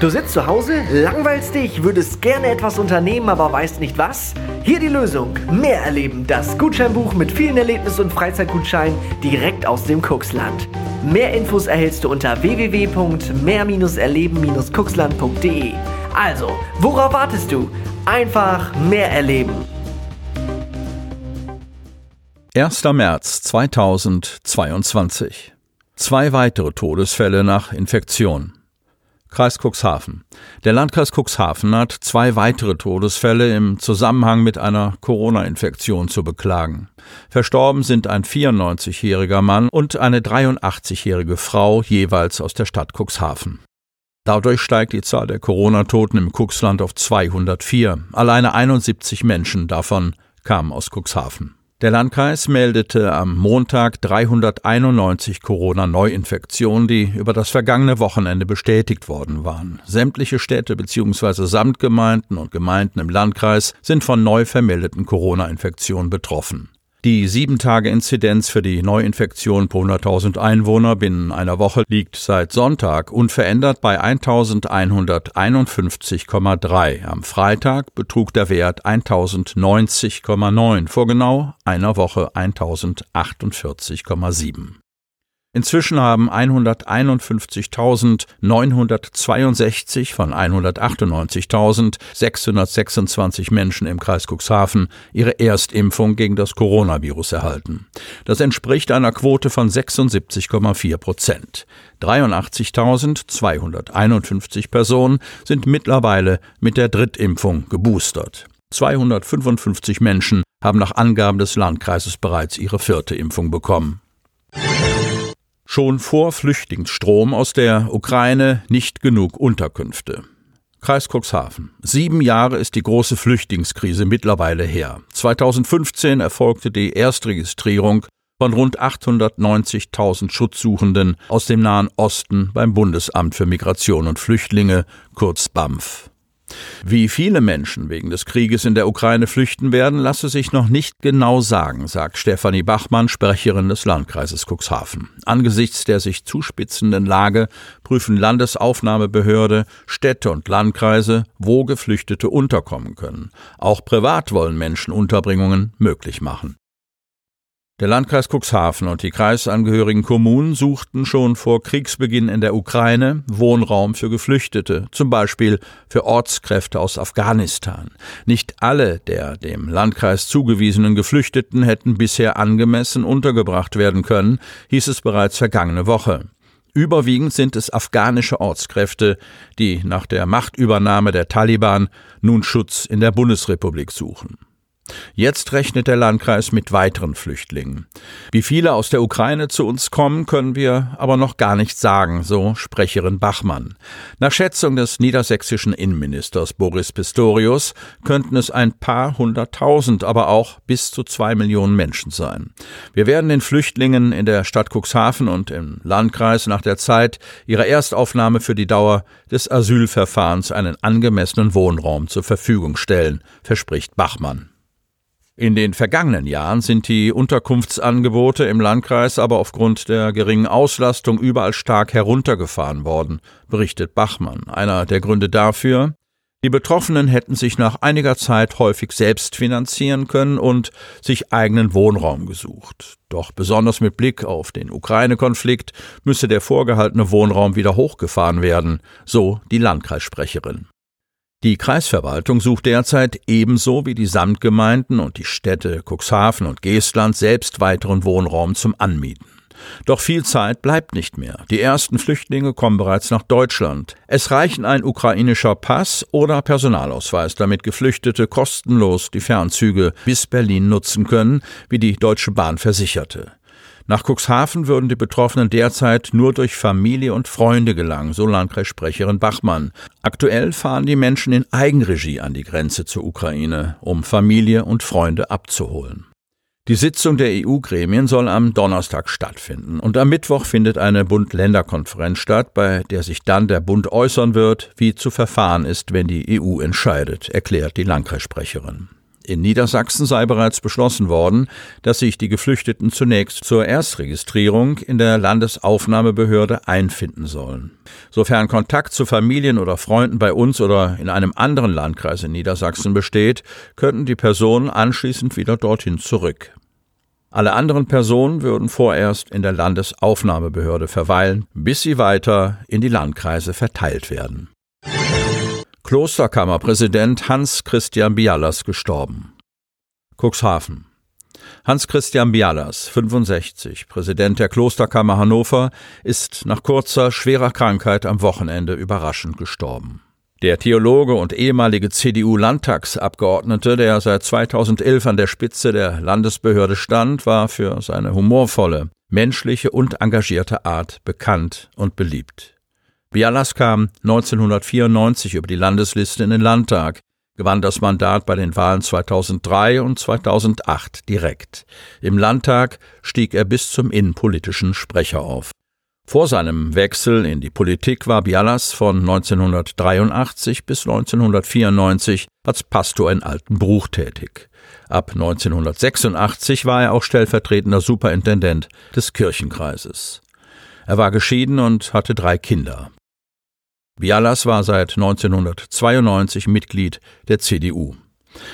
Du sitzt zu Hause, langweilst dich, würdest gerne etwas unternehmen, aber weißt nicht was? Hier die Lösung. Mehr erleben. Das Gutscheinbuch mit vielen Erlebnis- und Freizeitgutscheinen direkt aus dem Kuxland. Mehr Infos erhältst du unter www.mehr-erleben-kuxland.de. Also, worauf wartest du? Einfach mehr erleben. 1. März 2022. Zwei weitere Todesfälle nach Infektion. Kreis Cuxhaven. Der Landkreis Cuxhaven hat zwei weitere Todesfälle im Zusammenhang mit einer Corona-Infektion zu beklagen. Verstorben sind ein 94-jähriger Mann und eine 83-jährige Frau, jeweils aus der Stadt Cuxhaven. Dadurch steigt die Zahl der Corona-Toten im Cuxland auf 204. Alleine 71 Menschen davon kamen aus Cuxhaven. Der Landkreis meldete am Montag 391 Corona-Neuinfektionen, die über das vergangene Wochenende bestätigt worden waren. Sämtliche Städte bzw. Samtgemeinden und Gemeinden im Landkreis sind von neu vermeldeten Corona-Infektionen betroffen. Die Sieben-Tage-Inzidenz für die Neuinfektion pro 100.000 Einwohner binnen einer Woche liegt seit Sonntag unverändert bei 1151,3. Am Freitag betrug der Wert 1090,9, vor genau einer Woche 1048,7. Inzwischen haben 151.962 von 198.626 Menschen im Kreis Cuxhaven ihre Erstimpfung gegen das Coronavirus erhalten. Das entspricht einer Quote von 76,4 Prozent. 83.251 Personen sind mittlerweile mit der Drittimpfung geboostert. 255 Menschen haben nach Angaben des Landkreises bereits ihre vierte Impfung bekommen schon vor Flüchtlingsstrom aus der Ukraine nicht genug Unterkünfte. Kreis Cuxhaven. Sieben Jahre ist die große Flüchtlingskrise mittlerweile her. 2015 erfolgte die Erstregistrierung von rund 890.000 Schutzsuchenden aus dem Nahen Osten beim Bundesamt für Migration und Flüchtlinge, kurz BAMF. Wie viele Menschen wegen des Krieges in der Ukraine flüchten werden, lasse sich noch nicht genau sagen, sagt Stefanie Bachmann, Sprecherin des Landkreises Cuxhaven. Angesichts der sich zuspitzenden Lage prüfen Landesaufnahmebehörde, Städte und Landkreise, wo Geflüchtete unterkommen können. Auch privat wollen Menschen Unterbringungen möglich machen. Der Landkreis Cuxhaven und die kreisangehörigen Kommunen suchten schon vor Kriegsbeginn in der Ukraine Wohnraum für Geflüchtete, zum Beispiel für Ortskräfte aus Afghanistan. Nicht alle der dem Landkreis zugewiesenen Geflüchteten hätten bisher angemessen untergebracht werden können, hieß es bereits vergangene Woche. Überwiegend sind es afghanische Ortskräfte, die nach der Machtübernahme der Taliban nun Schutz in der Bundesrepublik suchen. Jetzt rechnet der Landkreis mit weiteren Flüchtlingen. Wie viele aus der Ukraine zu uns kommen, können wir aber noch gar nicht sagen, so Sprecherin Bachmann. Nach Schätzung des niedersächsischen Innenministers Boris Pistorius könnten es ein paar hunderttausend, aber auch bis zu zwei Millionen Menschen sein. Wir werden den Flüchtlingen in der Stadt Cuxhaven und im Landkreis nach der Zeit ihrer Erstaufnahme für die Dauer des Asylverfahrens einen angemessenen Wohnraum zur Verfügung stellen, verspricht Bachmann. In den vergangenen Jahren sind die Unterkunftsangebote im Landkreis aber aufgrund der geringen Auslastung überall stark heruntergefahren worden, berichtet Bachmann. Einer der Gründe dafür, die Betroffenen hätten sich nach einiger Zeit häufig selbst finanzieren können und sich eigenen Wohnraum gesucht. Doch besonders mit Blick auf den Ukraine-Konflikt müsse der vorgehaltene Wohnraum wieder hochgefahren werden, so die Landkreissprecherin. Die Kreisverwaltung sucht derzeit ebenso wie die Samtgemeinden und die Städte Cuxhaven und Geestland selbst weiteren Wohnraum zum Anmieten. Doch viel Zeit bleibt nicht mehr. Die ersten Flüchtlinge kommen bereits nach Deutschland. Es reichen ein ukrainischer Pass oder Personalausweis, damit Geflüchtete kostenlos die Fernzüge bis Berlin nutzen können, wie die Deutsche Bahn versicherte. Nach Cuxhaven würden die Betroffenen derzeit nur durch Familie und Freunde gelangen, so Landkreissprecherin Bachmann. Aktuell fahren die Menschen in Eigenregie an die Grenze zur Ukraine, um Familie und Freunde abzuholen. Die Sitzung der EU-Gremien soll am Donnerstag stattfinden und am Mittwoch findet eine Bund-Länder-Konferenz statt, bei der sich dann der Bund äußern wird, wie zu verfahren ist, wenn die EU entscheidet, erklärt die Landkreissprecherin. In Niedersachsen sei bereits beschlossen worden, dass sich die Geflüchteten zunächst zur Erstregistrierung in der Landesaufnahmebehörde einfinden sollen. Sofern Kontakt zu Familien oder Freunden bei uns oder in einem anderen Landkreis in Niedersachsen besteht, könnten die Personen anschließend wieder dorthin zurück. Alle anderen Personen würden vorerst in der Landesaufnahmebehörde verweilen, bis sie weiter in die Landkreise verteilt werden. Klosterkammerpräsident Hans Christian Bialas gestorben. Cuxhaven. Hans Christian Bialas, 65, Präsident der Klosterkammer Hannover, ist nach kurzer, schwerer Krankheit am Wochenende überraschend gestorben. Der Theologe und ehemalige CDU-Landtagsabgeordnete, der seit 2011 an der Spitze der Landesbehörde stand, war für seine humorvolle, menschliche und engagierte Art bekannt und beliebt. Bialas kam 1994 über die Landesliste in den Landtag, gewann das Mandat bei den Wahlen 2003 und 2008 direkt. Im Landtag stieg er bis zum innenpolitischen Sprecher auf. Vor seinem Wechsel in die Politik war Bialas von 1983 bis 1994 als Pastor in Altenbruch tätig. Ab 1986 war er auch stellvertretender Superintendent des Kirchenkreises. Er war geschieden und hatte drei Kinder. Bialas war seit 1992 Mitglied der CDU.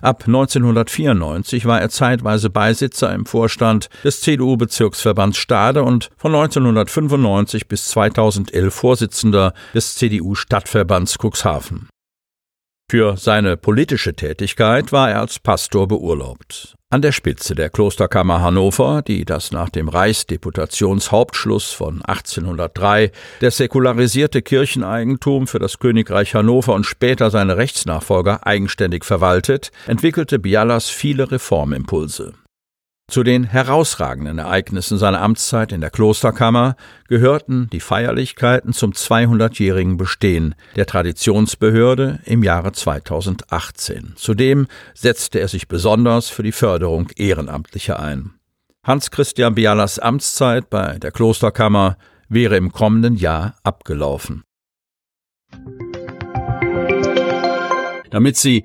Ab 1994 war er zeitweise Beisitzer im Vorstand des CDU-Bezirksverbands Stade und von 1995 bis 2011 Vorsitzender des CDU-Stadtverbands Cuxhaven. Für seine politische Tätigkeit war er als Pastor beurlaubt. An der Spitze der Klosterkammer Hannover, die das nach dem Reichsdeputationshauptschluss von 1803 der säkularisierte Kircheneigentum für das Königreich Hannover und später seine Rechtsnachfolger eigenständig verwaltet, entwickelte Bialas viele Reformimpulse. Zu den herausragenden Ereignissen seiner Amtszeit in der Klosterkammer gehörten die Feierlichkeiten zum 200-jährigen Bestehen der Traditionsbehörde im Jahre 2018. Zudem setzte er sich besonders für die Förderung Ehrenamtlicher ein. Hans Christian Bialas Amtszeit bei der Klosterkammer wäre im kommenden Jahr abgelaufen. Damit Sie